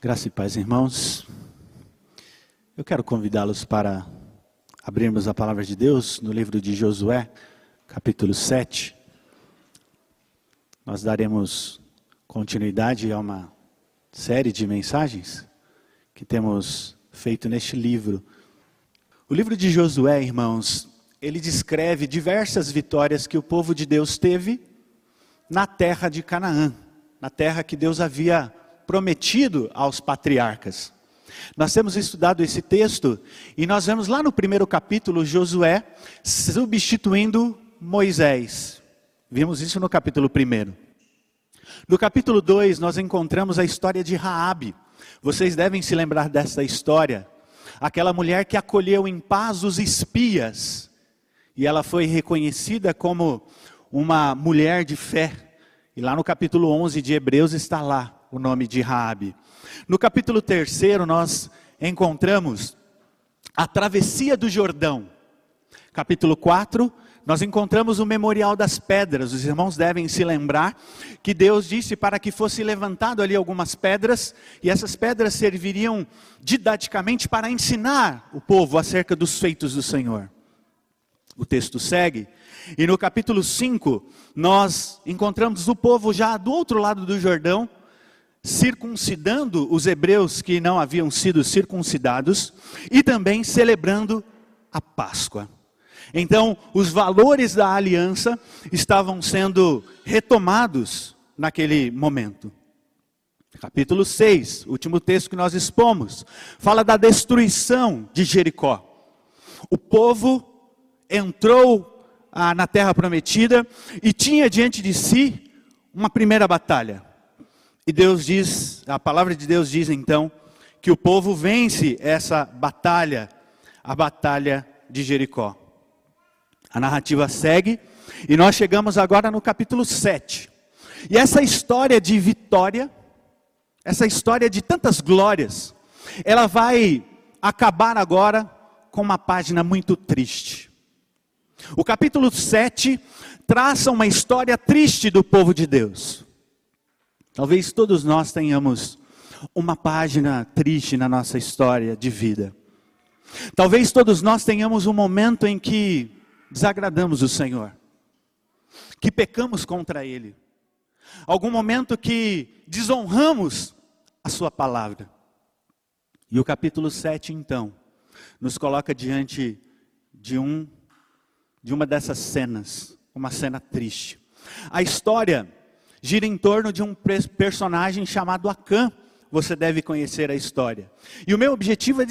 Graça e paz, irmãos. Eu quero convidá-los para abrirmos a palavra de Deus no livro de Josué, capítulo 7. Nós daremos continuidade a uma série de mensagens que temos feito neste livro. O livro de Josué, irmãos, ele descreve diversas vitórias que o povo de Deus teve na terra de Canaã, na terra que Deus havia prometido aos patriarcas. Nós temos estudado esse texto e nós vemos lá no primeiro capítulo Josué substituindo Moisés. Vimos isso no capítulo 1. No capítulo 2 nós encontramos a história de Raabe. Vocês devem se lembrar dessa história. Aquela mulher que acolheu em paz os espias e ela foi reconhecida como uma mulher de fé. E lá no capítulo 11 de Hebreus está lá o nome de Raabe. No capítulo 3 nós encontramos a travessia do Jordão. Capítulo 4, nós encontramos o memorial das pedras. Os irmãos devem se lembrar que Deus disse para que fosse levantado ali algumas pedras, e essas pedras serviriam didaticamente para ensinar o povo acerca dos feitos do Senhor. O texto segue, e no capítulo 5, nós encontramos o povo já do outro lado do Jordão, circuncidando os hebreus que não haviam sido circuncidados e também celebrando a Páscoa. Então, os valores da aliança estavam sendo retomados naquele momento. Capítulo 6, último texto que nós expomos, fala da destruição de Jericó. O povo entrou ah, na terra prometida e tinha diante de si uma primeira batalha. E Deus diz, a palavra de Deus diz então, que o povo vence essa batalha, a batalha de Jericó. A narrativa segue e nós chegamos agora no capítulo 7. E essa história de vitória, essa história de tantas glórias, ela vai acabar agora com uma página muito triste. O capítulo 7 traça uma história triste do povo de Deus. Talvez todos nós tenhamos uma página triste na nossa história de vida. Talvez todos nós tenhamos um momento em que desagradamos o Senhor, que pecamos contra Ele, algum momento que desonramos a Sua palavra. E o capítulo 7, então, nos coloca diante de um de uma dessas cenas, uma cena triste. A história gira em torno de um personagem chamado Acã. Você deve conhecer a história. E o meu objetivo é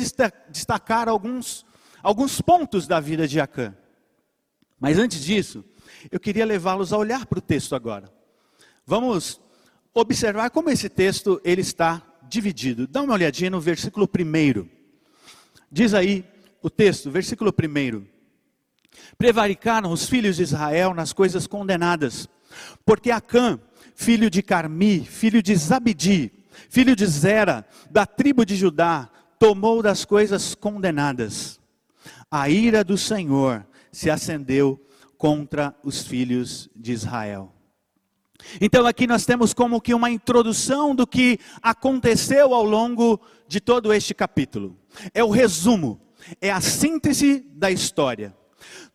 destacar alguns, alguns pontos da vida de Acã. Mas antes disso, eu queria levá-los a olhar para o texto agora. Vamos observar como esse texto ele está dividido. Dá uma olhadinha no versículo 1. Diz aí o texto, versículo 1. Prevaricaram os filhos de Israel nas coisas condenadas, porque Acã filho de Carmi, filho de Zabidi, filho de Zera, da tribo de Judá, tomou das coisas condenadas. A ira do Senhor se acendeu contra os filhos de Israel. Então aqui nós temos como que uma introdução do que aconteceu ao longo de todo este capítulo. É o resumo, é a síntese da história.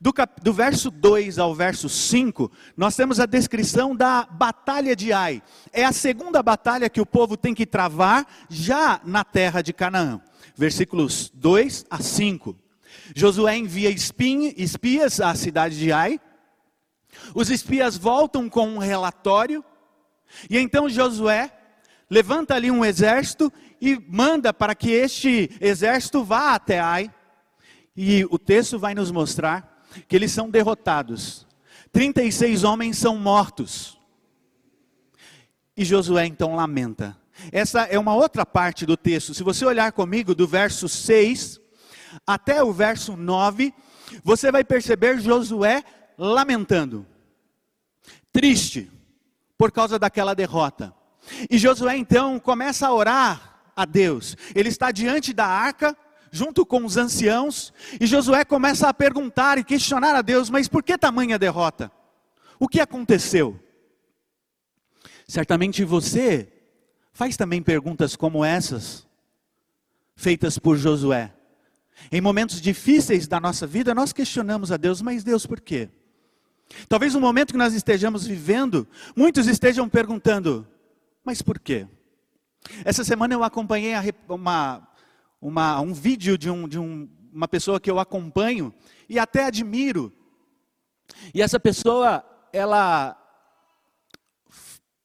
Do, cap, do verso 2 ao verso 5, nós temos a descrição da batalha de Ai. É a segunda batalha que o povo tem que travar já na terra de Canaã. Versículos 2 a 5. Josué envia espias à cidade de Ai. Os espias voltam com um relatório. E então Josué levanta ali um exército e manda para que este exército vá até Ai. E o texto vai nos mostrar que eles são derrotados. 36 homens são mortos. E Josué então lamenta. Essa é uma outra parte do texto. Se você olhar comigo do verso 6 até o verso 9, você vai perceber Josué lamentando, triste por causa daquela derrota. E Josué então começa a orar a Deus. Ele está diante da arca, junto com os anciãos, e Josué começa a perguntar e questionar a Deus: mas por que tamanha derrota? O que aconteceu? Certamente você faz também perguntas como essas, feitas por Josué. Em momentos difíceis da nossa vida, nós questionamos a Deus, mas Deus, por quê? Talvez no momento que nós estejamos vivendo, muitos estejam perguntando, mas por quê? Essa semana eu acompanhei uma, uma, um vídeo de, um, de um, uma pessoa que eu acompanho e até admiro. E essa pessoa, ela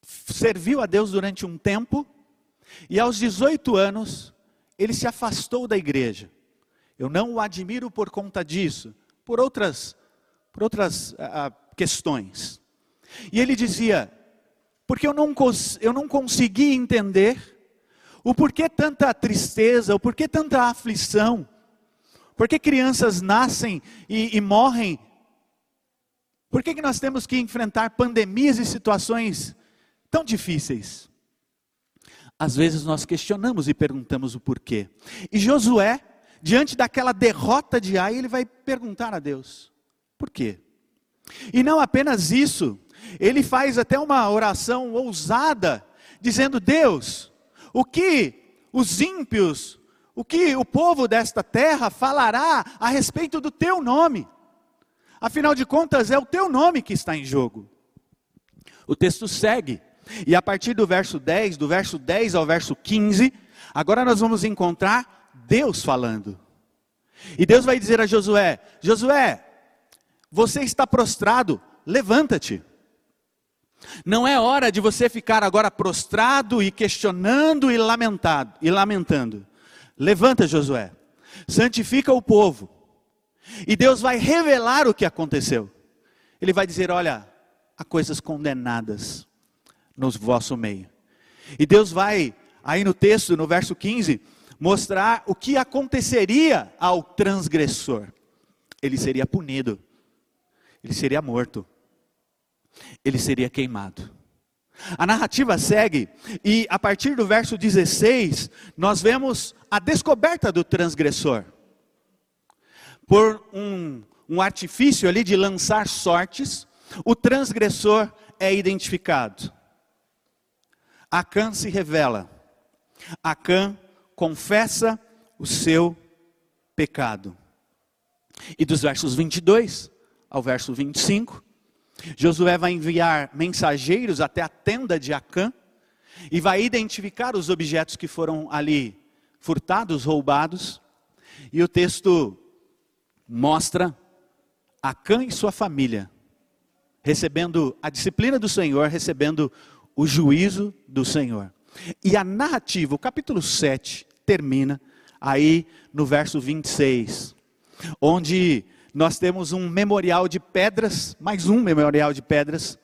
serviu a Deus durante um tempo, e aos 18 anos, ele se afastou da igreja. Eu não o admiro por conta disso, por outras, por outras questões. E ele dizia: porque eu não, eu não consegui entender o porquê tanta tristeza, o porquê tanta aflição, por que crianças nascem e, e morrem, por que, que nós temos que enfrentar pandemias e situações tão difíceis? Às vezes nós questionamos e perguntamos o porquê. E Josué, diante daquela derrota de Ai, ele vai perguntar a Deus: por quê? E não apenas isso, ele faz até uma oração ousada, dizendo: Deus, o que os ímpios, o que o povo desta terra falará a respeito do teu nome? Afinal de contas, é o teu nome que está em jogo. O texto segue, e a partir do verso 10, do verso 10 ao verso 15, agora nós vamos encontrar Deus falando. E Deus vai dizer a Josué: Josué, você está prostrado, levanta-te. Não é hora de você ficar agora prostrado e questionando e lamentado e lamentando. Levanta, Josué. Santifica o povo. E Deus vai revelar o que aconteceu. Ele vai dizer: "Olha, há coisas condenadas no vosso meio". E Deus vai aí no texto, no verso 15, mostrar o que aconteceria ao transgressor. Ele seria punido. Ele seria morto ele seria queimado. A narrativa segue, e a partir do verso 16, nós vemos a descoberta do transgressor. Por um, um artifício ali de lançar sortes, o transgressor é identificado. Acã se revela. Acã confessa o seu pecado. E dos versos 22 ao verso 25, Josué vai enviar mensageiros até a tenda de Acã e vai identificar os objetos que foram ali furtados, roubados. E o texto mostra Acã e sua família recebendo a disciplina do Senhor, recebendo o juízo do Senhor. E a narrativa, o capítulo 7, termina aí no verso 26, onde nós temos um memorial de pedras, mais um memorial de pedras,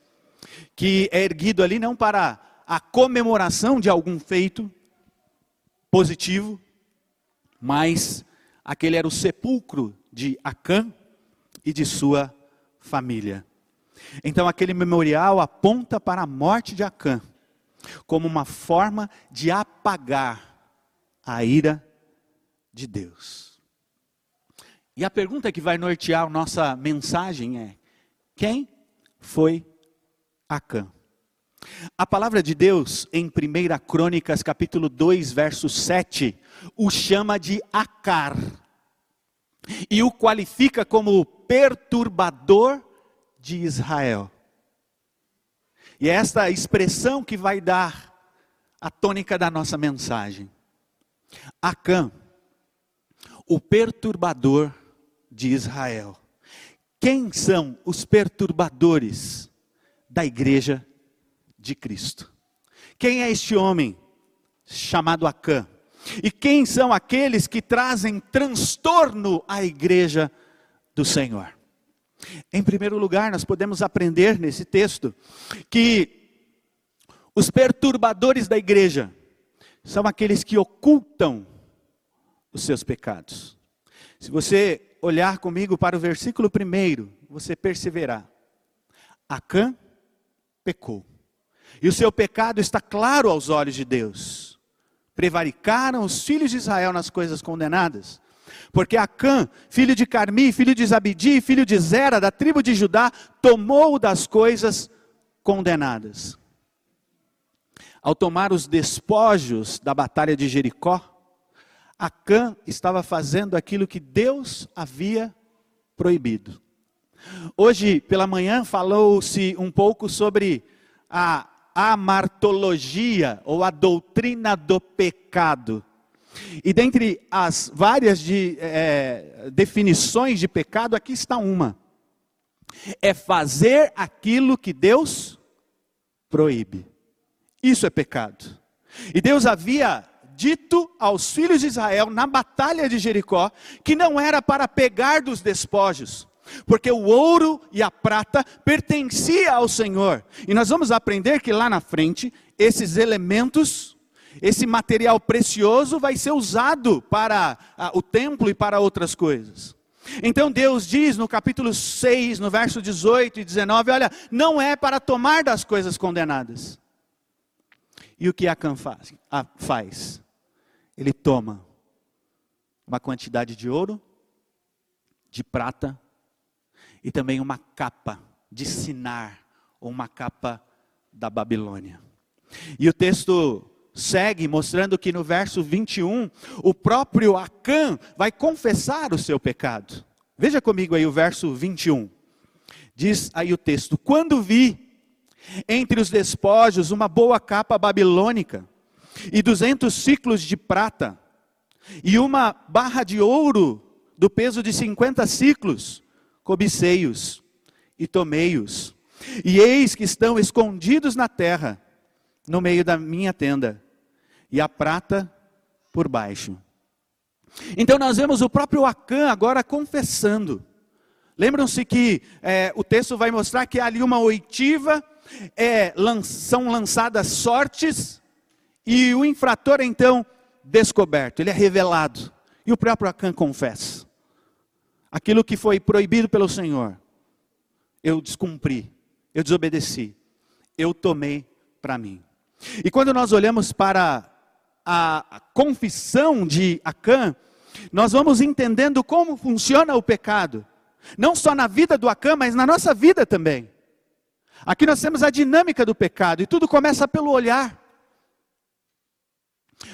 que é erguido ali não para a comemoração de algum feito positivo, mas aquele era o sepulcro de Acã e de sua família. Então aquele memorial aponta para a morte de Acã, como uma forma de apagar a ira de Deus. E a pergunta que vai nortear a nossa mensagem é: quem foi Acã? A palavra de Deus em 1 Crônicas, capítulo 2, verso 7, o chama de Acar. E o qualifica como perturbador de Israel. E é esta expressão que vai dar a tônica da nossa mensagem. Acã, o perturbador de Israel. Quem são os perturbadores da igreja de Cristo? Quem é este homem chamado Acã? E quem são aqueles que trazem transtorno à igreja do Senhor? Em primeiro lugar, nós podemos aprender nesse texto que os perturbadores da igreja são aqueles que ocultam os seus pecados. Se você olhar comigo para o versículo primeiro, você perceberá. Acã pecou. E o seu pecado está claro aos olhos de Deus. Prevaricaram os filhos de Israel nas coisas condenadas. Porque Acã, filho de Carmi, filho de Zabidi, filho de Zera, da tribo de Judá, tomou das coisas condenadas. ao tomar os despojos da batalha de Jericó, Acã estava fazendo aquilo que Deus havia proibido. Hoje pela manhã falou-se um pouco sobre a amartologia ou a doutrina do pecado. E dentre as várias de, é, definições de pecado, aqui está uma: é fazer aquilo que Deus proíbe. Isso é pecado. E Deus havia dito aos filhos de Israel na batalha de Jericó que não era para pegar dos despojos, porque o ouro e a prata pertencia ao Senhor. E nós vamos aprender que lá na frente esses elementos, esse material precioso vai ser usado para o templo e para outras coisas. Então Deus diz no capítulo 6, no verso 18 e 19, olha, não é para tomar das coisas condenadas. E o que Acã faz? Ah, faz? Ele toma uma quantidade de ouro, de prata e também uma capa de Sinar, ou uma capa da Babilônia. E o texto segue mostrando que no verso 21, o próprio Acã vai confessar o seu pecado. Veja comigo aí o verso 21. Diz aí o texto: Quando vi entre os despojos uma boa capa babilônica e duzentos ciclos de prata e uma barra de ouro do peso de cinquenta ciclos, cobicei-os e tomei-os. E eis que estão escondidos na terra, no meio da minha tenda, e a prata por baixo. Então nós vemos o próprio Acã agora confessando. Lembram-se que é, o texto vai mostrar que há ali uma oitiva, é, são lançadas sortes, e o infrator é então descoberto, ele é revelado. E o próprio Acã confessa. Aquilo que foi proibido pelo Senhor, eu descumpri, eu desobedeci, eu tomei para mim. E quando nós olhamos para a confissão de Acã, nós vamos entendendo como funciona o pecado, não só na vida do Acã, mas na nossa vida também. Aqui nós temos a dinâmica do pecado, e tudo começa pelo olhar.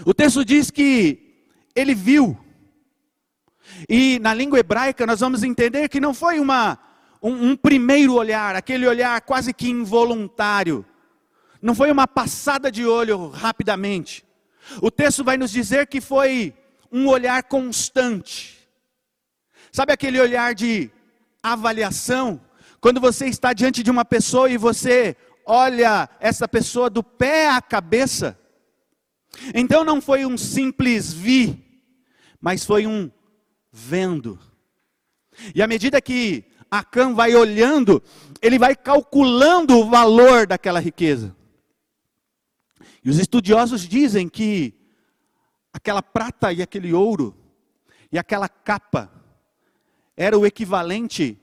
O texto diz que ele viu, e na língua hebraica nós vamos entender que não foi uma, um, um primeiro olhar, aquele olhar quase que involuntário, não foi uma passada de olho rapidamente. O texto vai nos dizer que foi um olhar constante. Sabe aquele olhar de avaliação? Quando você está diante de uma pessoa e você olha essa pessoa do pé à cabeça. Então não foi um simples vi, mas foi um vendo. E à medida que Acã vai olhando, ele vai calculando o valor daquela riqueza. E os estudiosos dizem que aquela prata e aquele ouro e aquela capa era o equivalente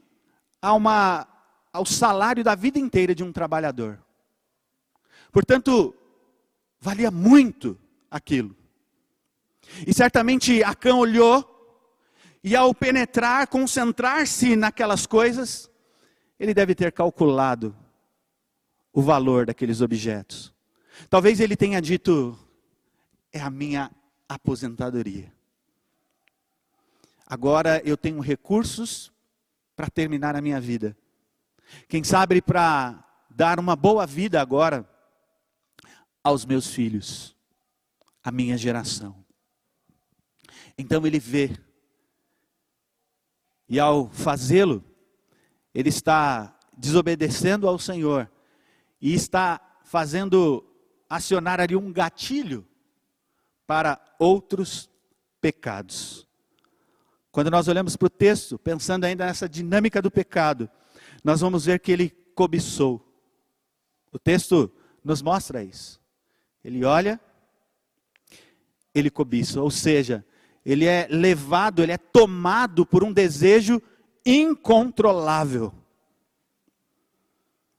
a uma, ao salário da vida inteira de um trabalhador. Portanto, valia muito aquilo. E certamente Acã olhou e ao penetrar, concentrar-se naquelas coisas, ele deve ter calculado o valor daqueles objetos. Talvez ele tenha dito: é a minha aposentadoria. Agora eu tenho recursos para terminar a minha vida. Quem sabe para dar uma boa vida agora aos meus filhos, à minha geração. Então ele vê, e ao fazê-lo, ele está desobedecendo ao Senhor, e está fazendo acionar ali um gatilho para outros pecados. Quando nós olhamos para o texto, pensando ainda nessa dinâmica do pecado, nós vamos ver que ele cobiçou. O texto nos mostra isso. Ele olha, ele cobiça, ou seja, ele é levado, ele é tomado por um desejo incontrolável.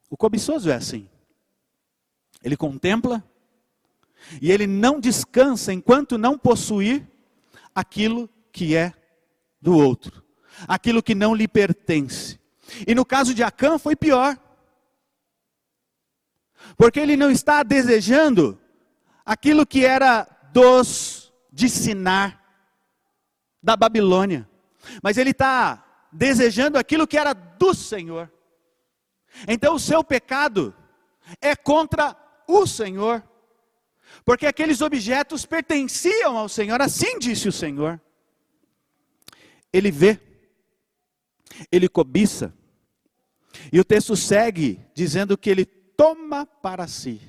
O cobiçoso é assim. Ele contempla e ele não descansa enquanto não possuir aquilo que é do outro, aquilo que não lhe pertence. E no caso de Acã foi pior. Porque ele não está desejando aquilo que era dos de Sinar, da Babilônia, mas ele está desejando aquilo que era do Senhor. Então o seu pecado é contra o Senhor, porque aqueles objetos pertenciam ao Senhor, assim disse o Senhor. Ele vê, ele cobiça, e o texto segue dizendo que ele toma para si,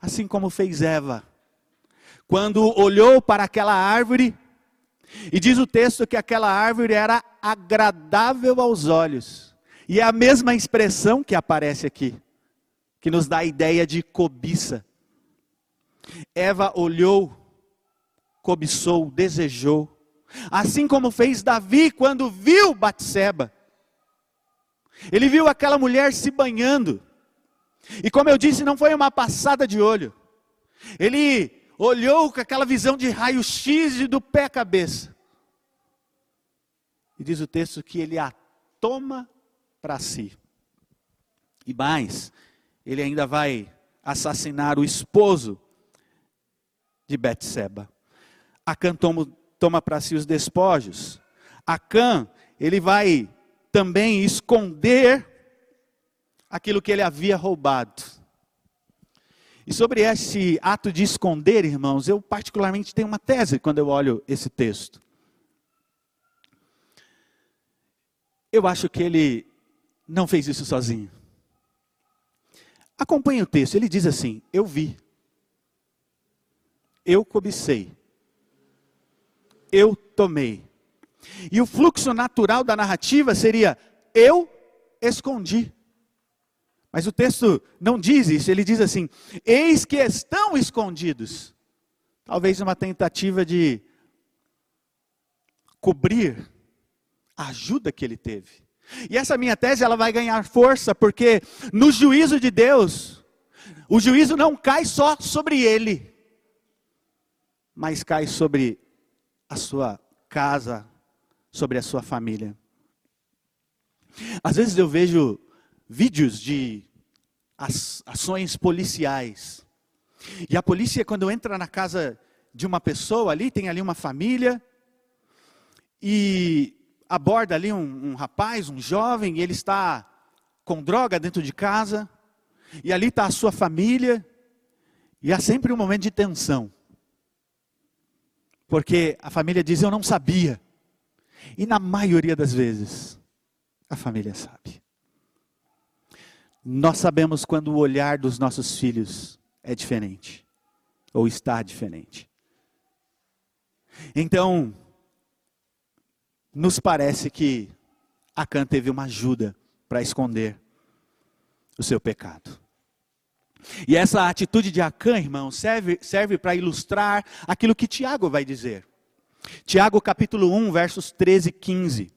assim como fez Eva, quando olhou para aquela árvore, e diz o texto que aquela árvore era agradável aos olhos, e é a mesma expressão que aparece aqui, que nos dá a ideia de cobiça. Eva olhou, cobiçou, desejou, assim como fez Davi quando viu Batseba. Ele viu aquela mulher se banhando. E como eu disse, não foi uma passada de olho. Ele olhou com aquela visão de raio-x do pé à cabeça. E diz o texto que ele a toma para si. E mais, ele ainda vai assassinar o esposo de Betseba. Acã toma, para si os despojos. Acã, ele vai também esconder aquilo que ele havia roubado. E sobre esse ato de esconder, irmãos, eu particularmente tenho uma tese quando eu olho esse texto. Eu acho que ele não fez isso sozinho. Acompanhe o texto, ele diz assim: Eu vi, eu cobicei, eu tomei. E o fluxo natural da narrativa seria: Eu escondi. Mas o texto não diz isso, ele diz assim: Eis que estão escondidos. Talvez uma tentativa de cobrir a ajuda que ele teve. E essa minha tese ela vai ganhar força porque no juízo de Deus, o juízo não cai só sobre ele, mas cai sobre a sua casa, sobre a sua família. Às vezes eu vejo vídeos de ações policiais. E a polícia, quando entra na casa de uma pessoa ali, tem ali uma família, e aborda ali um, um rapaz, um jovem, e ele está com droga dentro de casa, e ali está a sua família, e há sempre um momento de tensão. Porque a família diz: Eu não sabia. E na maioria das vezes, a família sabe. Nós sabemos quando o olhar dos nossos filhos é diferente, ou está diferente. Então, nos parece que Acã teve uma ajuda para esconder o seu pecado. E essa atitude de Acã, irmão, serve, serve para ilustrar aquilo que Tiago vai dizer. Tiago capítulo 1, versos 13 e 15.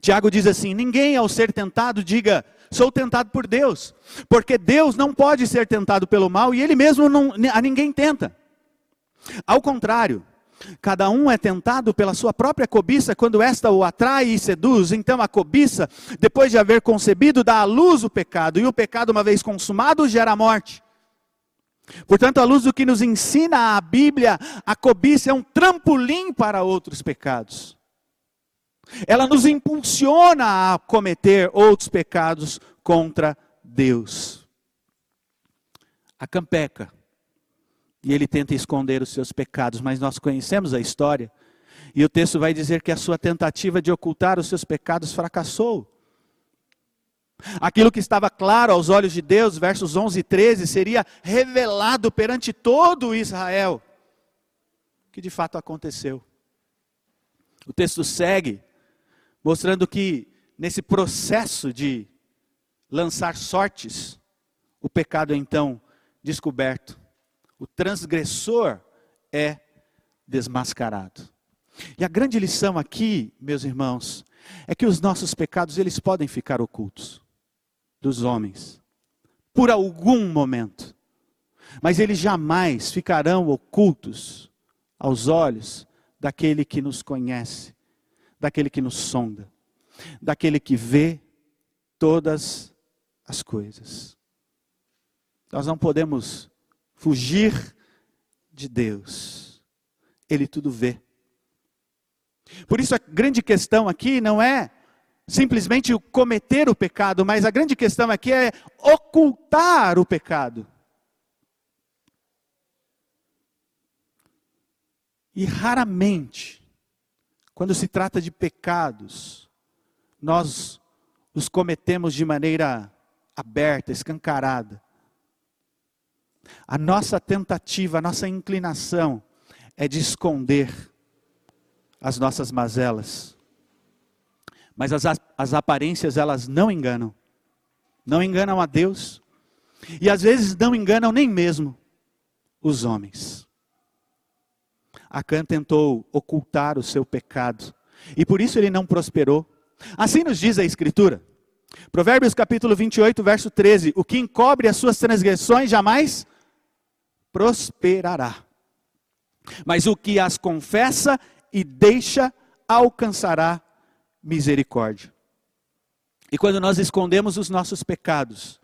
Tiago diz assim: Ninguém ao ser tentado diga, sou tentado por Deus, porque Deus não pode ser tentado pelo mal e Ele mesmo não, a ninguém tenta. Ao contrário, Cada um é tentado pela sua própria cobiça quando esta o atrai e seduz. Então a cobiça, depois de haver concebido, dá à luz o pecado, e o pecado, uma vez consumado, gera a morte. Portanto, à luz do que nos ensina a Bíblia, a cobiça é um trampolim para outros pecados. Ela nos impulsiona a cometer outros pecados contra Deus. A campeca e ele tenta esconder os seus pecados, mas nós conhecemos a história. E o texto vai dizer que a sua tentativa de ocultar os seus pecados fracassou. Aquilo que estava claro aos olhos de Deus, versos 11 e 13, seria revelado perante todo Israel, que de fato aconteceu. O texto segue, mostrando que nesse processo de lançar sortes, o pecado é então descoberto o transgressor é desmascarado. E a grande lição aqui, meus irmãos, é que os nossos pecados eles podem ficar ocultos dos homens por algum momento. Mas eles jamais ficarão ocultos aos olhos daquele que nos conhece, daquele que nos sonda, daquele que vê todas as coisas. Nós não podemos fugir de Deus. Ele tudo vê. Por isso a grande questão aqui não é simplesmente cometer o pecado, mas a grande questão aqui é ocultar o pecado. E raramente, quando se trata de pecados, nós os cometemos de maneira aberta, escancarada. A nossa tentativa, a nossa inclinação é de esconder as nossas mazelas. Mas as, as aparências, elas não enganam. Não enganam a Deus. E às vezes não enganam nem mesmo os homens. Acã tentou ocultar o seu pecado. E por isso ele não prosperou. Assim nos diz a Escritura. Provérbios capítulo 28, verso 13: O que encobre as suas transgressões jamais prosperará. Mas o que as confessa e deixa alcançará misericórdia. E quando nós escondemos os nossos pecados,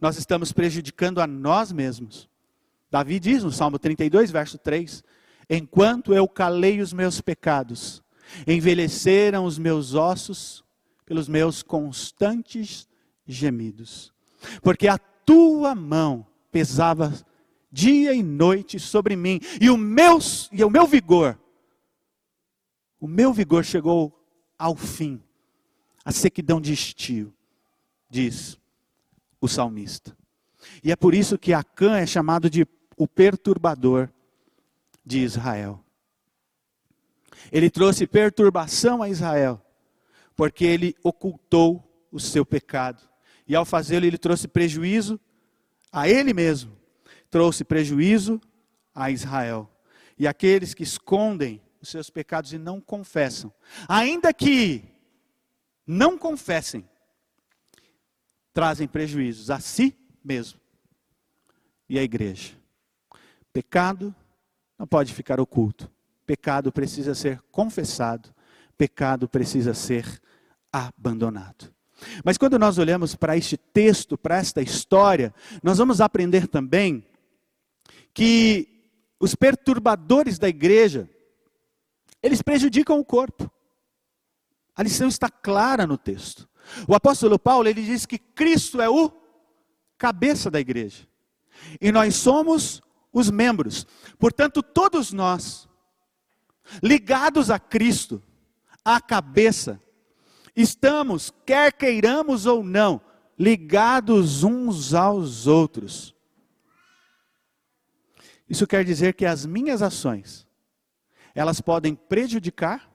nós estamos prejudicando a nós mesmos. Davi diz no Salmo 32, verso 3: Enquanto eu calei os meus pecados, envelheceram os meus ossos pelos meus constantes gemidos. Porque a tua mão pesava dia e noite sobre mim, e o meu, e o meu vigor, o meu vigor chegou ao fim, a sequidão de estio, diz o salmista. E é por isso que Acã é chamado de o perturbador de Israel. Ele trouxe perturbação a Israel, porque ele ocultou o seu pecado. E ao fazê-lo, ele trouxe prejuízo a ele mesmo trouxe prejuízo a Israel. E aqueles que escondem os seus pecados e não confessam, ainda que não confessem, trazem prejuízos a si mesmo e à igreja. Pecado não pode ficar oculto. Pecado precisa ser confessado. Pecado precisa ser abandonado. Mas quando nós olhamos para este texto, para esta história, nós vamos aprender também que os perturbadores da igreja, eles prejudicam o corpo. A lição está clara no texto. O apóstolo Paulo, ele diz que Cristo é o cabeça da igreja. E nós somos os membros. Portanto, todos nós, ligados a Cristo, a cabeça, estamos, quer queiramos ou não, ligados uns aos outros. Isso quer dizer que as minhas ações, elas podem prejudicar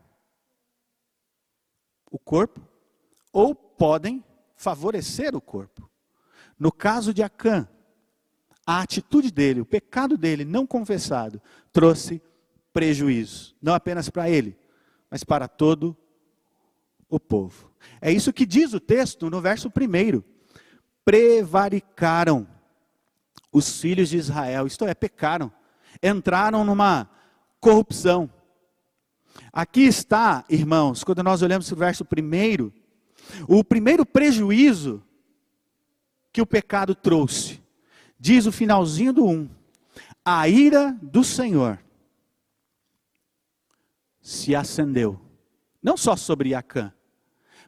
o corpo ou podem favorecer o corpo. No caso de Acã, a atitude dele, o pecado dele não confessado, trouxe prejuízo, não apenas para ele, mas para todo o povo. É isso que diz o texto no verso primeiro. Prevaricaram os filhos de Israel, isto é, pecaram, entraram numa corrupção. Aqui está, irmãos, quando nós olhamos o verso primeiro, o primeiro prejuízo que o pecado trouxe. Diz o finalzinho do 1: A ira do Senhor se acendeu, não só sobre Acã,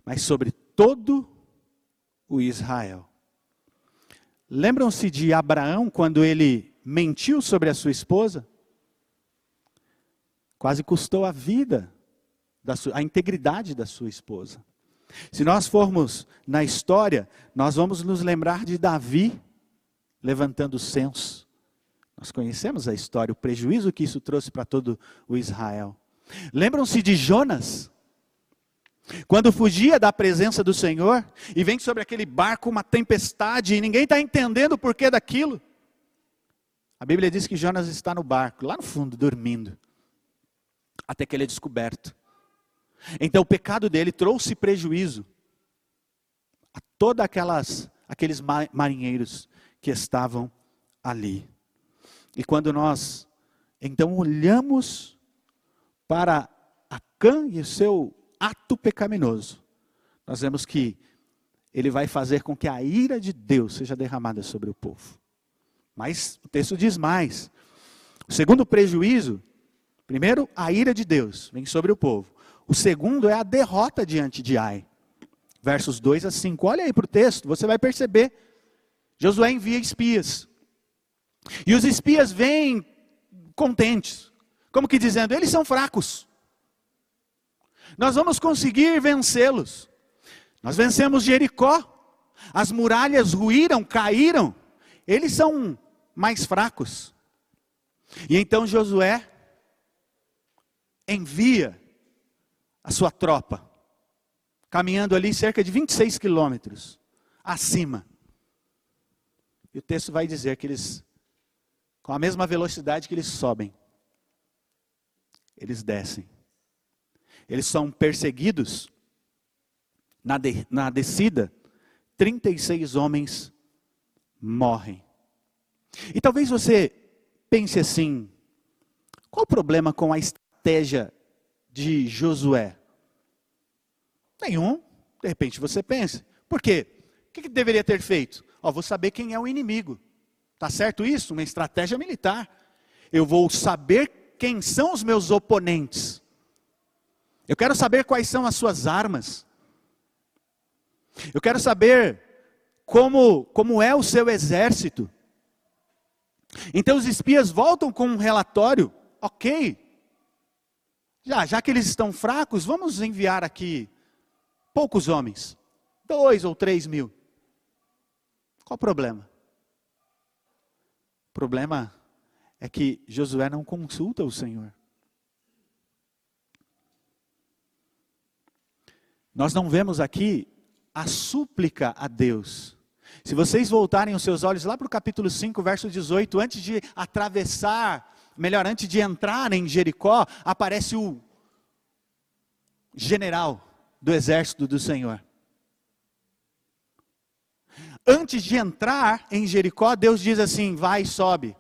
mas sobre todo o Israel. Lembram-se de Abraão quando ele mentiu sobre a sua esposa? Quase custou a vida, sua, a integridade da sua esposa. Se nós formos na história, nós vamos nos lembrar de Davi levantando o censo. Nós conhecemos a história, o prejuízo que isso trouxe para todo o Israel. Lembram-se de Jonas? Quando fugia da presença do Senhor e vem sobre aquele barco uma tempestade e ninguém está entendendo o porquê daquilo. A Bíblia diz que Jonas está no barco, lá no fundo, dormindo, até que ele é descoberto. Então o pecado dele trouxe prejuízo a todos aquelas aqueles marinheiros que estavam ali. E quando nós então olhamos para Acã e o seu ato pecaminoso, nós vemos que ele vai fazer com que a ira de Deus seja derramada sobre o povo. Mas o texto diz mais. O segundo prejuízo, primeiro, a ira de Deus vem sobre o povo. O segundo é a derrota diante de Ai. Versos 2 a 5. Olha aí para o texto, você vai perceber. Josué envia espias. E os espias vêm contentes, como que dizendo: eles são fracos. Nós vamos conseguir vencê-los. Nós vencemos Jericó, as muralhas ruíram, caíram, eles são mais fracos. E então Josué envia a sua tropa, caminhando ali cerca de 26 quilômetros acima. E o texto vai dizer que eles, com a mesma velocidade que eles sobem, eles descem. Eles são perseguidos na, de, na descida, 36 homens morrem. E talvez você pense assim: qual o problema com a estratégia de Josué? Nenhum. De repente você pensa. Por quê? O que, que deveria ter feito? Ó, vou saber quem é o inimigo. Tá certo isso? Uma estratégia militar. Eu vou saber quem são os meus oponentes. Eu quero saber quais são as suas armas. Eu quero saber como, como é o seu exército. Então os espias voltam com um relatório, ok. Já, já que eles estão fracos, vamos enviar aqui poucos homens, dois ou três mil. Qual o problema? O problema é que Josué não consulta o Senhor. Nós não vemos aqui a súplica a Deus. Se vocês voltarem os seus olhos lá para o capítulo 5, verso 18, antes de atravessar, melhor, antes de entrar em Jericó, aparece o general do exército do Senhor. Antes de entrar em Jericó, Deus diz assim: vai e sobe.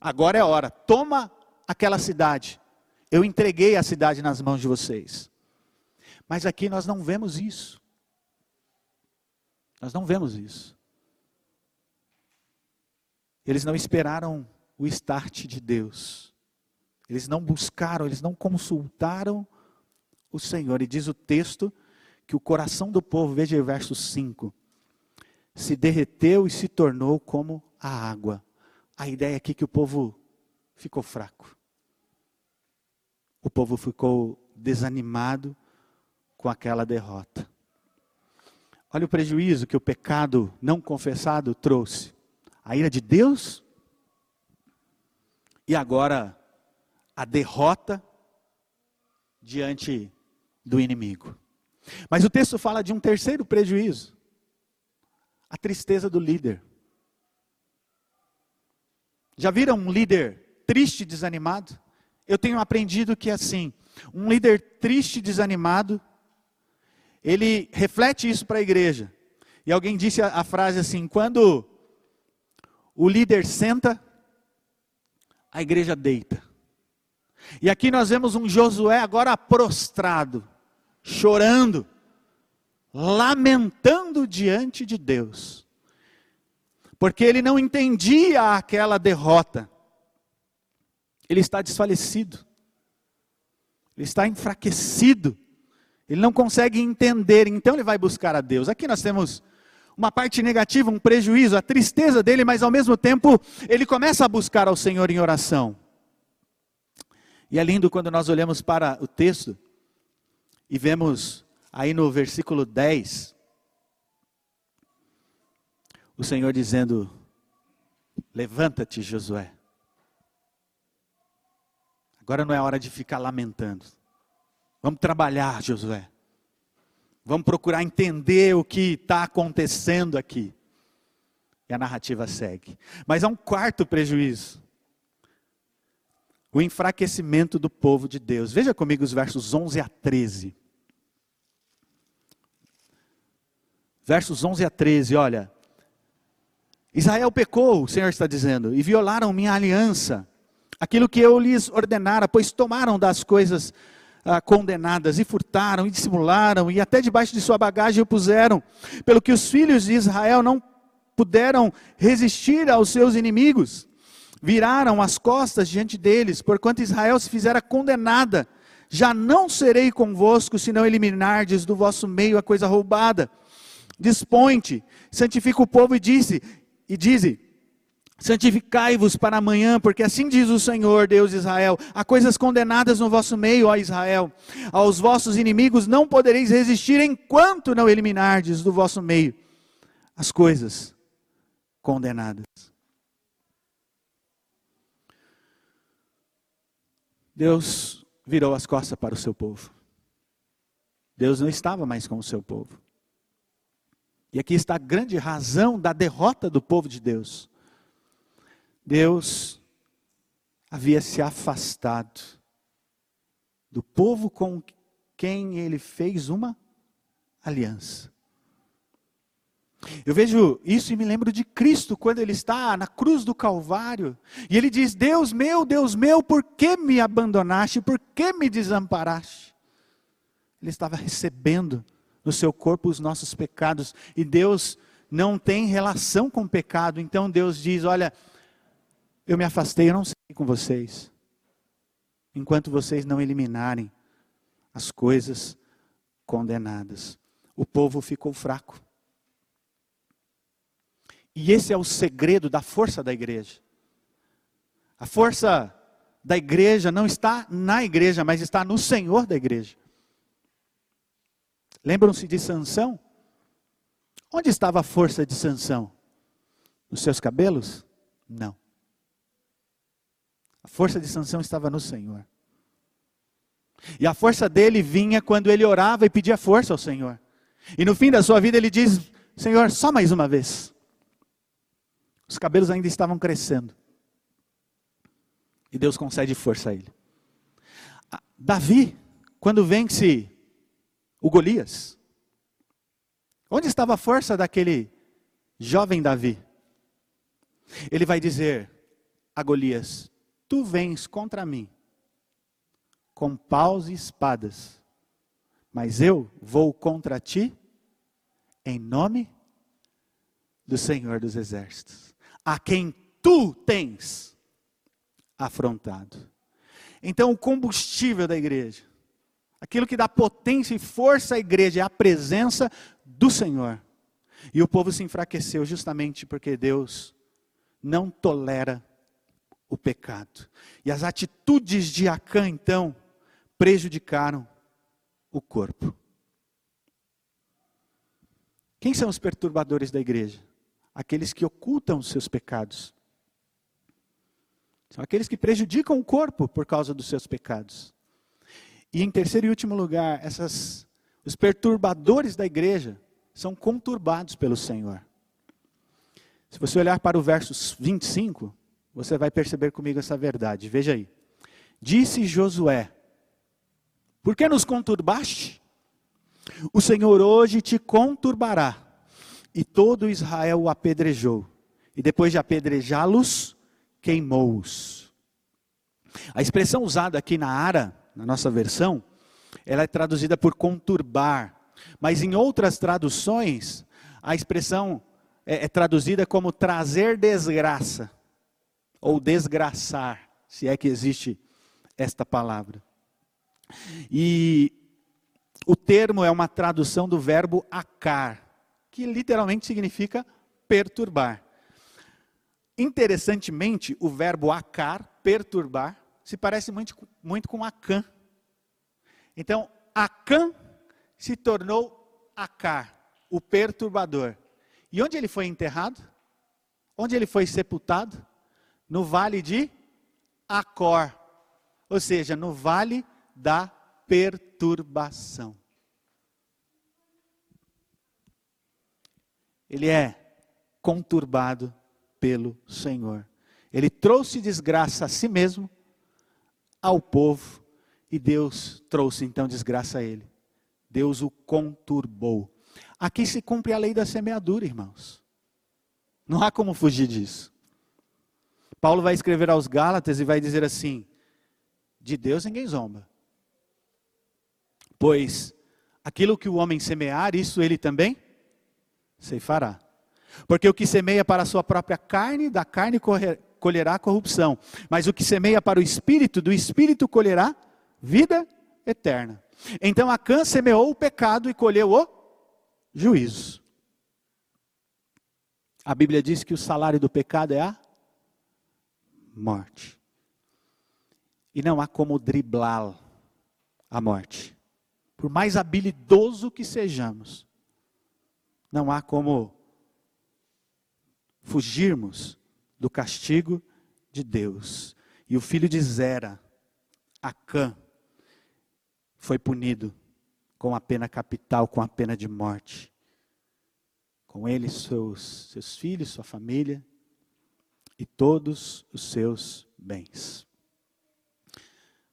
Agora é hora, toma aquela cidade. Eu entreguei a cidade nas mãos de vocês. Mas aqui nós não vemos isso. Nós não vemos isso. Eles não esperaram o start de Deus. Eles não buscaram, eles não consultaram o Senhor. E diz o texto que o coração do povo, veja o verso 5, se derreteu e se tornou como a água. A ideia aqui é que o povo ficou fraco. O povo ficou desanimado com aquela derrota. Olha o prejuízo que o pecado não confessado trouxe. A ira de Deus e agora a derrota diante do inimigo. Mas o texto fala de um terceiro prejuízo: a tristeza do líder. Já viram um líder triste, desanimado? Eu tenho aprendido que assim, um líder triste, desanimado, ele reflete isso para a igreja. E alguém disse a, a frase assim: quando o líder senta, a igreja deita. E aqui nós vemos um Josué agora prostrado, chorando, lamentando diante de Deus, porque ele não entendia aquela derrota, ele está desfalecido, ele está enfraquecido, ele não consegue entender, então ele vai buscar a Deus. Aqui nós temos uma parte negativa, um prejuízo, a tristeza dele, mas ao mesmo tempo ele começa a buscar ao Senhor em oração. E é lindo quando nós olhamos para o texto e vemos aí no versículo 10 o Senhor dizendo: Levanta-te, Josué. Agora não é hora de ficar lamentando. Vamos trabalhar, Josué. Vamos procurar entender o que está acontecendo aqui. E a narrativa segue. Mas há um quarto prejuízo: o enfraquecimento do povo de Deus. Veja comigo os versos 11 a 13. Versos 11 a 13, olha. Israel pecou, o Senhor está dizendo, e violaram minha aliança, aquilo que eu lhes ordenara, pois tomaram das coisas ah, condenadas, e furtaram, e dissimularam, e até debaixo de sua bagagem o puseram, pelo que os filhos de Israel não puderam resistir aos seus inimigos. Viraram as costas diante deles, porquanto Israel se fizera condenada. Já não serei convosco, se não eliminardes do vosso meio a coisa roubada. Dispõe-te, santifica o povo e disse, e dize, Santificai-vos para amanhã, porque assim diz o Senhor, Deus de Israel: há coisas condenadas no vosso meio, ó Israel. Aos vossos inimigos não podereis resistir enquanto não eliminardes do vosso meio as coisas condenadas. Deus virou as costas para o seu povo. Deus não estava mais com o seu povo. E aqui está a grande razão da derrota do povo de Deus. Deus havia se afastado do povo com quem ele fez uma aliança. Eu vejo isso e me lembro de Cristo quando ele está na cruz do Calvário e ele diz: Deus meu, Deus meu, por que me abandonaste? Por que me desamparaste? Ele estava recebendo no seu corpo os nossos pecados e Deus não tem relação com o pecado, então Deus diz: Olha, eu me afastei, eu não sei com vocês. Enquanto vocês não eliminarem as coisas condenadas. O povo ficou fraco. E esse é o segredo da força da igreja. A força da igreja não está na igreja, mas está no Senhor da igreja. Lembram-se de Sansão? Onde estava a força de Sansão? Nos seus cabelos? Não. A força de Sansão estava no Senhor. E a força dele vinha quando ele orava e pedia força ao Senhor. E no fim da sua vida ele diz: Senhor, só mais uma vez. Os cabelos ainda estavam crescendo. E Deus concede força a ele. Davi, quando vence o Golias, onde estava a força daquele jovem Davi? Ele vai dizer a Golias: tu vens contra mim com paus e espadas, mas eu vou contra ti em nome do Senhor dos Exércitos, a quem tu tens afrontado. Então, o combustível da igreja, aquilo que dá potência e força à igreja, é a presença do Senhor. E o povo se enfraqueceu justamente porque Deus não tolera o pecado. E as atitudes de Acã, então, prejudicaram o corpo. Quem são os perturbadores da igreja? Aqueles que ocultam os seus pecados. São aqueles que prejudicam o corpo por causa dos seus pecados. E em terceiro e último lugar, essas, os perturbadores da igreja são conturbados pelo Senhor. Se você olhar para o verso 25, você vai perceber comigo essa verdade. Veja aí. Disse Josué: Por que nos conturbaste? O Senhor hoje te conturbará. E todo Israel o apedrejou. E depois de apedrejá-los, queimou-os. A expressão usada aqui na Ara, na nossa versão, ela é traduzida por conturbar. Mas em outras traduções, a expressão é, é traduzida como trazer desgraça ou desgraçar, se é que existe esta palavra. E o termo é uma tradução do verbo acar, que literalmente significa perturbar. Interessantemente, o verbo acar, perturbar, se parece muito, muito com Acã. Então, Acã se tornou Acar, o perturbador. E onde ele foi enterrado? Onde ele foi sepultado? No vale de Acor, ou seja, no vale da perturbação. Ele é conturbado pelo Senhor. Ele trouxe desgraça a si mesmo, ao povo, e Deus trouxe então desgraça a ele. Deus o conturbou. Aqui se cumpre a lei da semeadura, irmãos. Não há como fugir disso. Paulo vai escrever aos Gálatas e vai dizer assim: de Deus ninguém zomba. Pois aquilo que o homem semear, isso ele também ceifará. Porque o que semeia para a sua própria carne, da carne colherá corrupção. Mas o que semeia para o espírito, do espírito colherá vida eterna. Então Acã semeou o pecado e colheu o juízo. A Bíblia diz que o salário do pecado é a morte. E não há como driblar a morte. Por mais habilidoso que sejamos, não há como fugirmos do castigo de Deus. E o filho de Zera, Acã, foi punido com a pena capital, com a pena de morte. Com ele, seus, seus filhos, sua família e todos os seus bens.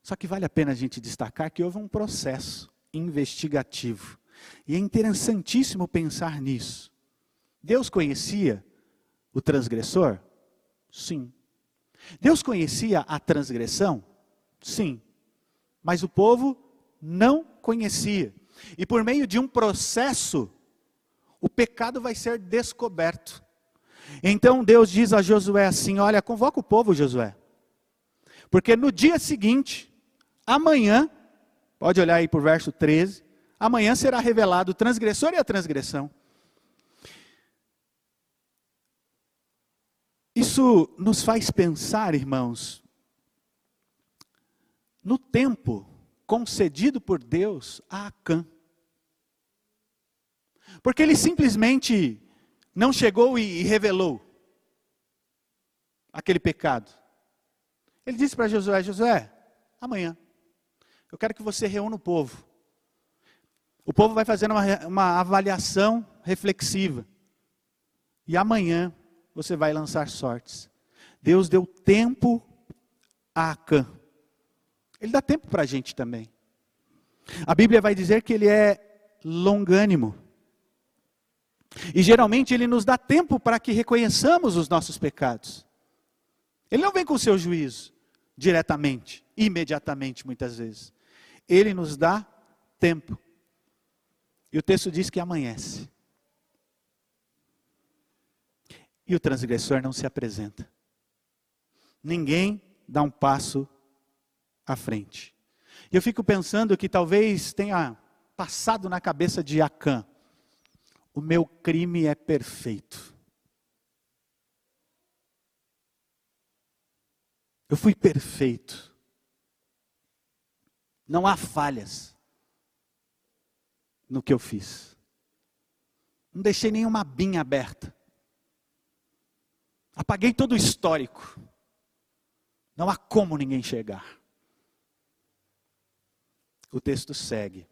Só que vale a pena a gente destacar que houve um processo investigativo. E é interessantíssimo pensar nisso. Deus conhecia o transgressor? Sim. Deus conhecia a transgressão? Sim. Mas o povo não conhecia. E por meio de um processo, o pecado vai ser descoberto. Então Deus diz a Josué assim: Olha, convoca o povo, Josué. Porque no dia seguinte, amanhã, pode olhar aí para o verso 13, amanhã será revelado o transgressor e a transgressão. Isso nos faz pensar, irmãos, no tempo concedido por Deus a Acã. Porque ele simplesmente não chegou e revelou aquele pecado. Ele disse para Josué: Josué, amanhã, eu quero que você reúna o povo. O povo vai fazer uma, uma avaliação reflexiva. E amanhã você vai lançar sortes. Deus deu tempo a Acã. Ele dá tempo para a gente também. A Bíblia vai dizer que ele é longânimo. E geralmente ele nos dá tempo para que reconheçamos os nossos pecados. Ele não vem com o seu juízo diretamente, imediatamente, muitas vezes. Ele nos dá tempo. E o texto diz que amanhece. E o transgressor não se apresenta. Ninguém dá um passo à frente. E eu fico pensando que talvez tenha passado na cabeça de Acã: o meu crime é perfeito. Eu fui perfeito. Não há falhas no que eu fiz. Não deixei nenhuma binha aberta. Apaguei todo o histórico. Não há como ninguém chegar o texto segue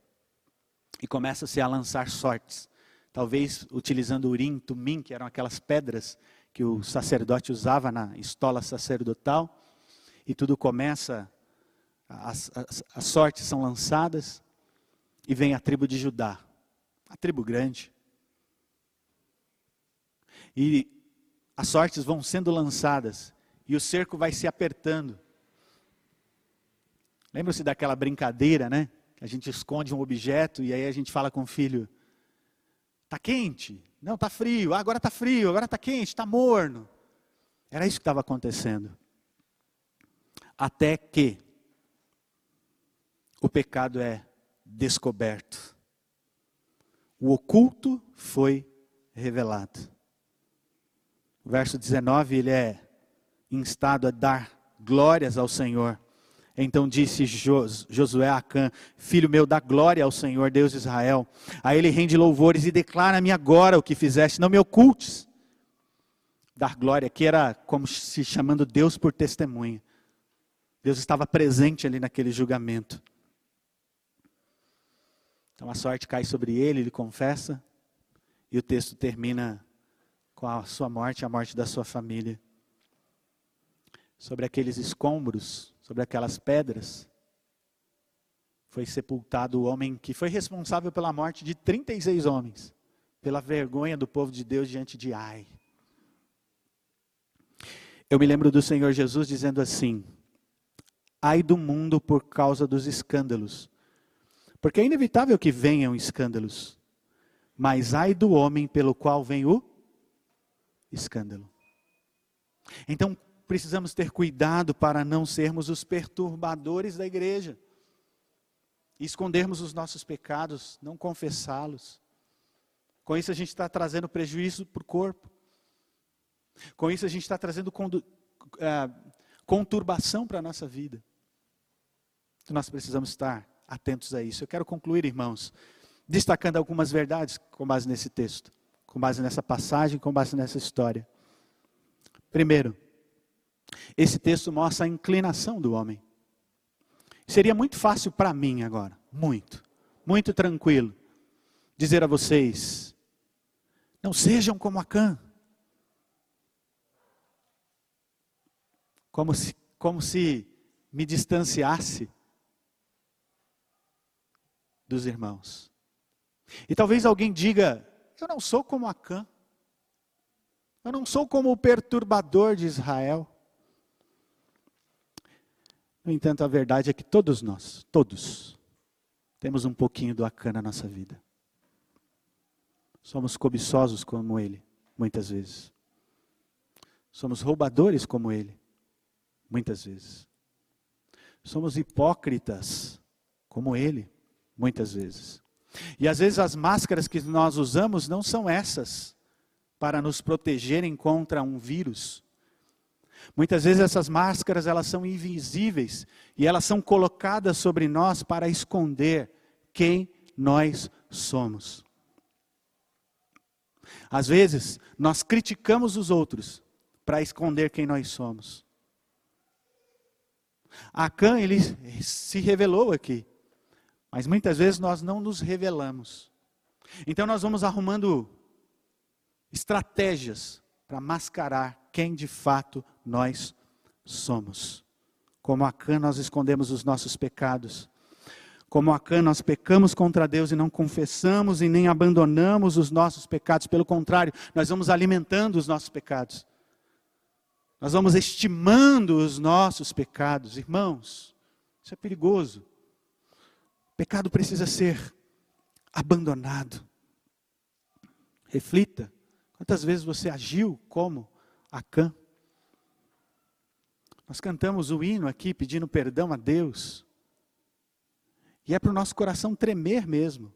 e começa-se a lançar sortes, talvez utilizando urim, tumim, que eram aquelas pedras que o sacerdote usava na estola sacerdotal, e tudo começa, as, as, as sortes são lançadas, e vem a tribo de Judá, a tribo grande. E as sortes vão sendo lançadas, e o cerco vai se apertando. Lembra-se daquela brincadeira, né? A gente esconde um objeto e aí a gente fala com o filho: Está quente? Não, está frio. Ah, agora está frio, agora está quente, está morno. Era isso que estava acontecendo. Até que o pecado é descoberto. O oculto foi revelado. O verso 19, ele é instado a dar glórias ao Senhor. Então disse Josué a Acã, filho meu, dá glória ao Senhor, Deus de Israel. A ele rende louvores e declara-me agora o que fizeste, não me ocultes. Dar glória, que era como se chamando Deus por testemunha. Deus estava presente ali naquele julgamento. Então a sorte cai sobre ele, ele confessa, e o texto termina com a sua morte, a morte da sua família. Sobre aqueles escombros, sobre aquelas pedras, foi sepultado o homem que foi responsável pela morte de 36 homens, pela vergonha do povo de Deus diante de Ai. Eu me lembro do Senhor Jesus dizendo assim: Ai do mundo por causa dos escândalos, porque é inevitável que venham escândalos, mas ai do homem pelo qual vem o escândalo. Então, precisamos ter cuidado para não sermos os perturbadores da igreja, escondermos os nossos pecados, não confessá-los. Com isso, a gente está trazendo prejuízo para o corpo. Com isso, a gente está trazendo uh, conturbação para a nossa vida. Então, nós precisamos estar atentos a isso. Eu quero concluir, irmãos, destacando algumas verdades com base nesse texto, com base nessa passagem, com base nessa história. Primeiro, esse texto mostra a inclinação do homem. Seria muito fácil para mim agora, muito, muito tranquilo, dizer a vocês: não sejam como Acã. Como se, como se me distanciasse dos irmãos. E talvez alguém diga: Eu não sou como Acã. Eu não sou como o perturbador de Israel. No entanto, a verdade é que todos nós, todos, temos um pouquinho do Acã na nossa vida. Somos cobiçosos como ele, muitas vezes. Somos roubadores como ele, muitas vezes. Somos hipócritas como ele, muitas vezes. E às vezes as máscaras que nós usamos não são essas para nos protegerem contra um vírus. Muitas vezes essas máscaras elas são invisíveis e elas são colocadas sobre nós para esconder quem nós somos. Às vezes nós criticamos os outros para esconder quem nós somos. Acã ele se revelou aqui. Mas muitas vezes nós não nos revelamos. Então nós vamos arrumando estratégias para mascarar quem de fato nós somos. Como Acã nós escondemos os nossos pecados. Como Acã nós pecamos contra Deus e não confessamos e nem abandonamos os nossos pecados. Pelo contrário, nós vamos alimentando os nossos pecados. Nós vamos estimando os nossos pecados. Irmãos, isso é perigoso. Pecado precisa ser abandonado. Reflita. Quantas vezes você agiu como Acã? Nós cantamos o hino aqui pedindo perdão a Deus. E é para o nosso coração tremer mesmo,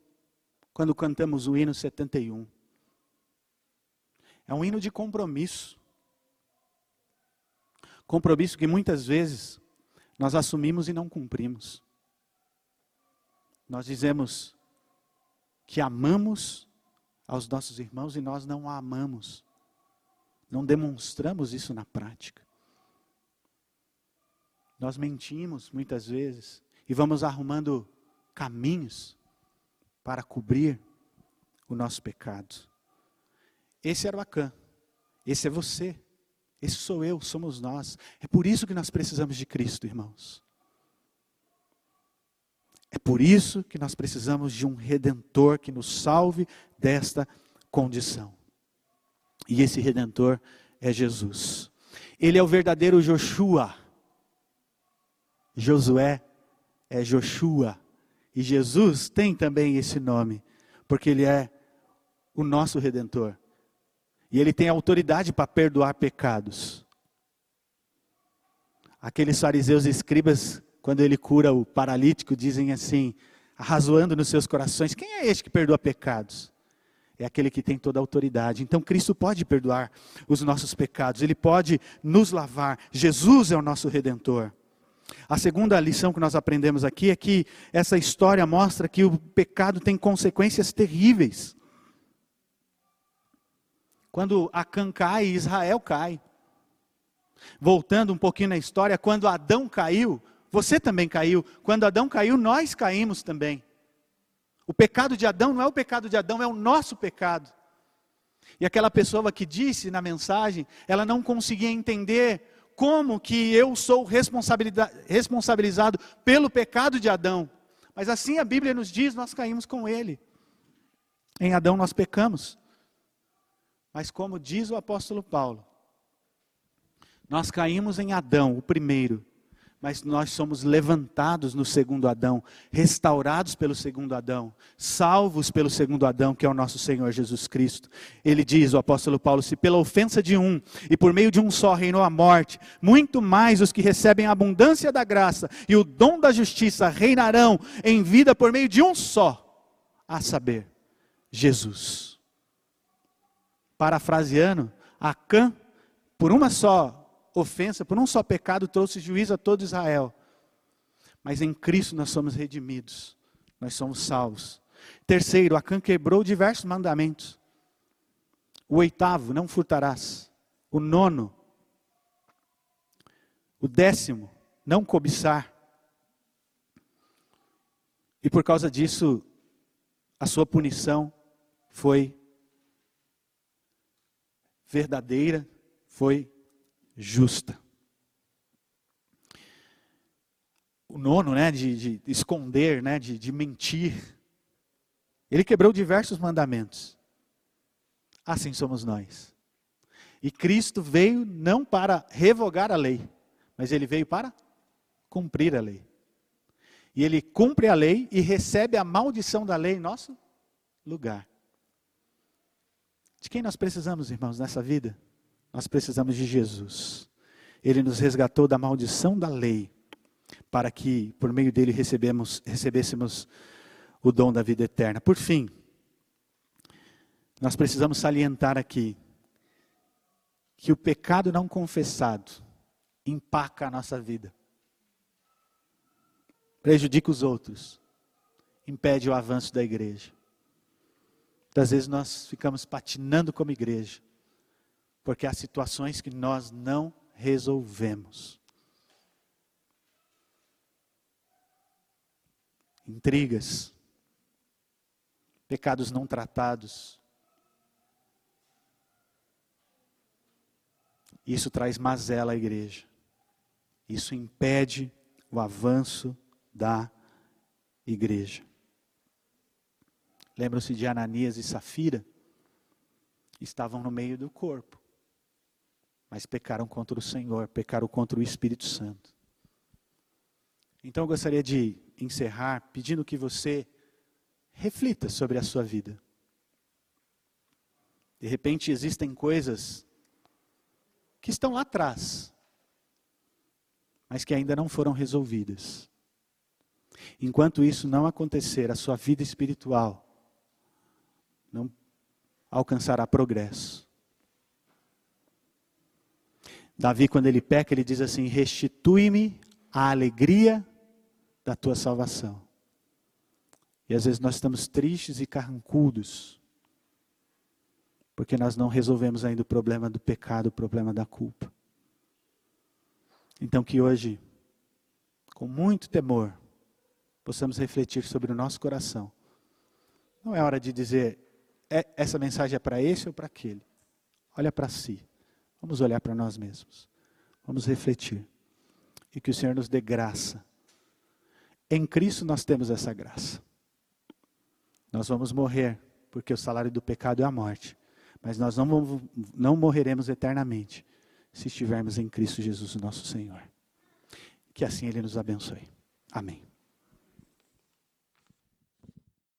quando cantamos o hino 71. É um hino de compromisso. Compromisso que muitas vezes nós assumimos e não cumprimos. Nós dizemos que amamos aos nossos irmãos e nós não a amamos. Não demonstramos isso na prática. Nós mentimos muitas vezes e vamos arrumando caminhos para cobrir o nosso pecado. Esse era o Acã. Esse é você. Esse sou eu, somos nós. É por isso que nós precisamos de Cristo, irmãos. É por isso que nós precisamos de um redentor que nos salve desta condição. E esse redentor é Jesus. Ele é o verdadeiro Joshua. Josué é Joshua. E Jesus tem também esse nome, porque ele é o nosso redentor. E ele tem autoridade para perdoar pecados. Aqueles fariseus e escribas quando ele cura o paralítico, dizem assim, arrazoando nos seus corações: quem é este que perdoa pecados? É aquele que tem toda a autoridade. Então Cristo pode perdoar os nossos pecados, ele pode nos lavar. Jesus é o nosso redentor. A segunda lição que nós aprendemos aqui é que essa história mostra que o pecado tem consequências terríveis. Quando Acã cai, Israel cai. Voltando um pouquinho na história, quando Adão caiu, você também caiu. Quando Adão caiu, nós caímos também. O pecado de Adão não é o pecado de Adão, é o nosso pecado. E aquela pessoa que disse na mensagem, ela não conseguia entender como que eu sou responsabilizado pelo pecado de Adão. Mas assim a Bíblia nos diz, nós caímos com ele. Em Adão nós pecamos. Mas como diz o apóstolo Paulo, nós caímos em Adão, o primeiro, mas nós somos levantados no segundo Adão, restaurados pelo segundo Adão, salvos pelo segundo Adão, que é o nosso Senhor Jesus Cristo. Ele diz, o apóstolo Paulo, se pela ofensa de um e por meio de um só reinou a morte, muito mais os que recebem a abundância da graça e o dom da justiça reinarão em vida por meio de um só, a saber, Jesus. Parafraseando, Acã, por uma só ofensa, por um só pecado, trouxe juízo a todo Israel. Mas em Cristo nós somos redimidos, nós somos salvos. Terceiro, Acã quebrou diversos mandamentos. O oitavo, não furtarás. O nono, o décimo, não cobiçar. E por causa disso, a sua punição foi verdadeira, foi justa. O nono, né, de, de esconder, né, de, de mentir. Ele quebrou diversos mandamentos. Assim somos nós. E Cristo veio não para revogar a lei, mas ele veio para cumprir a lei. E ele cumpre a lei e recebe a maldição da lei em nosso lugar. De quem nós precisamos, irmãos, nessa vida? Nós precisamos de Jesus. Ele nos resgatou da maldição da lei, para que por meio dele recebemos, recebêssemos o dom da vida eterna. Por fim, nós precisamos salientar aqui que o pecado não confessado empaca a nossa vida, prejudica os outros, impede o avanço da igreja. Muitas vezes nós ficamos patinando como igreja, porque há situações que nós não resolvemos. Intrigas, pecados não tratados. Isso traz mazela à igreja. Isso impede o avanço da igreja. Lembram-se de Ananias e Safira? Estavam no meio do corpo mas pecaram contra o Senhor, pecaram contra o Espírito Santo. Então eu gostaria de encerrar pedindo que você reflita sobre a sua vida. De repente existem coisas que estão lá atrás, mas que ainda não foram resolvidas. Enquanto isso não acontecer, a sua vida espiritual não alcançará progresso. Davi, quando ele peca, ele diz assim: Restitui-me a alegria da tua salvação. E às vezes nós estamos tristes e carrancudos, porque nós não resolvemos ainda o problema do pecado, o problema da culpa. Então, que hoje, com muito temor, possamos refletir sobre o nosso coração. Não é hora de dizer, é, essa mensagem é para esse ou para aquele. Olha para si. Vamos olhar para nós mesmos. Vamos refletir. E que o Senhor nos dê graça. Em Cristo nós temos essa graça. Nós vamos morrer, porque o salário do pecado é a morte. Mas nós não, não morreremos eternamente se estivermos em Cristo Jesus, nosso Senhor. Que assim Ele nos abençoe. Amém.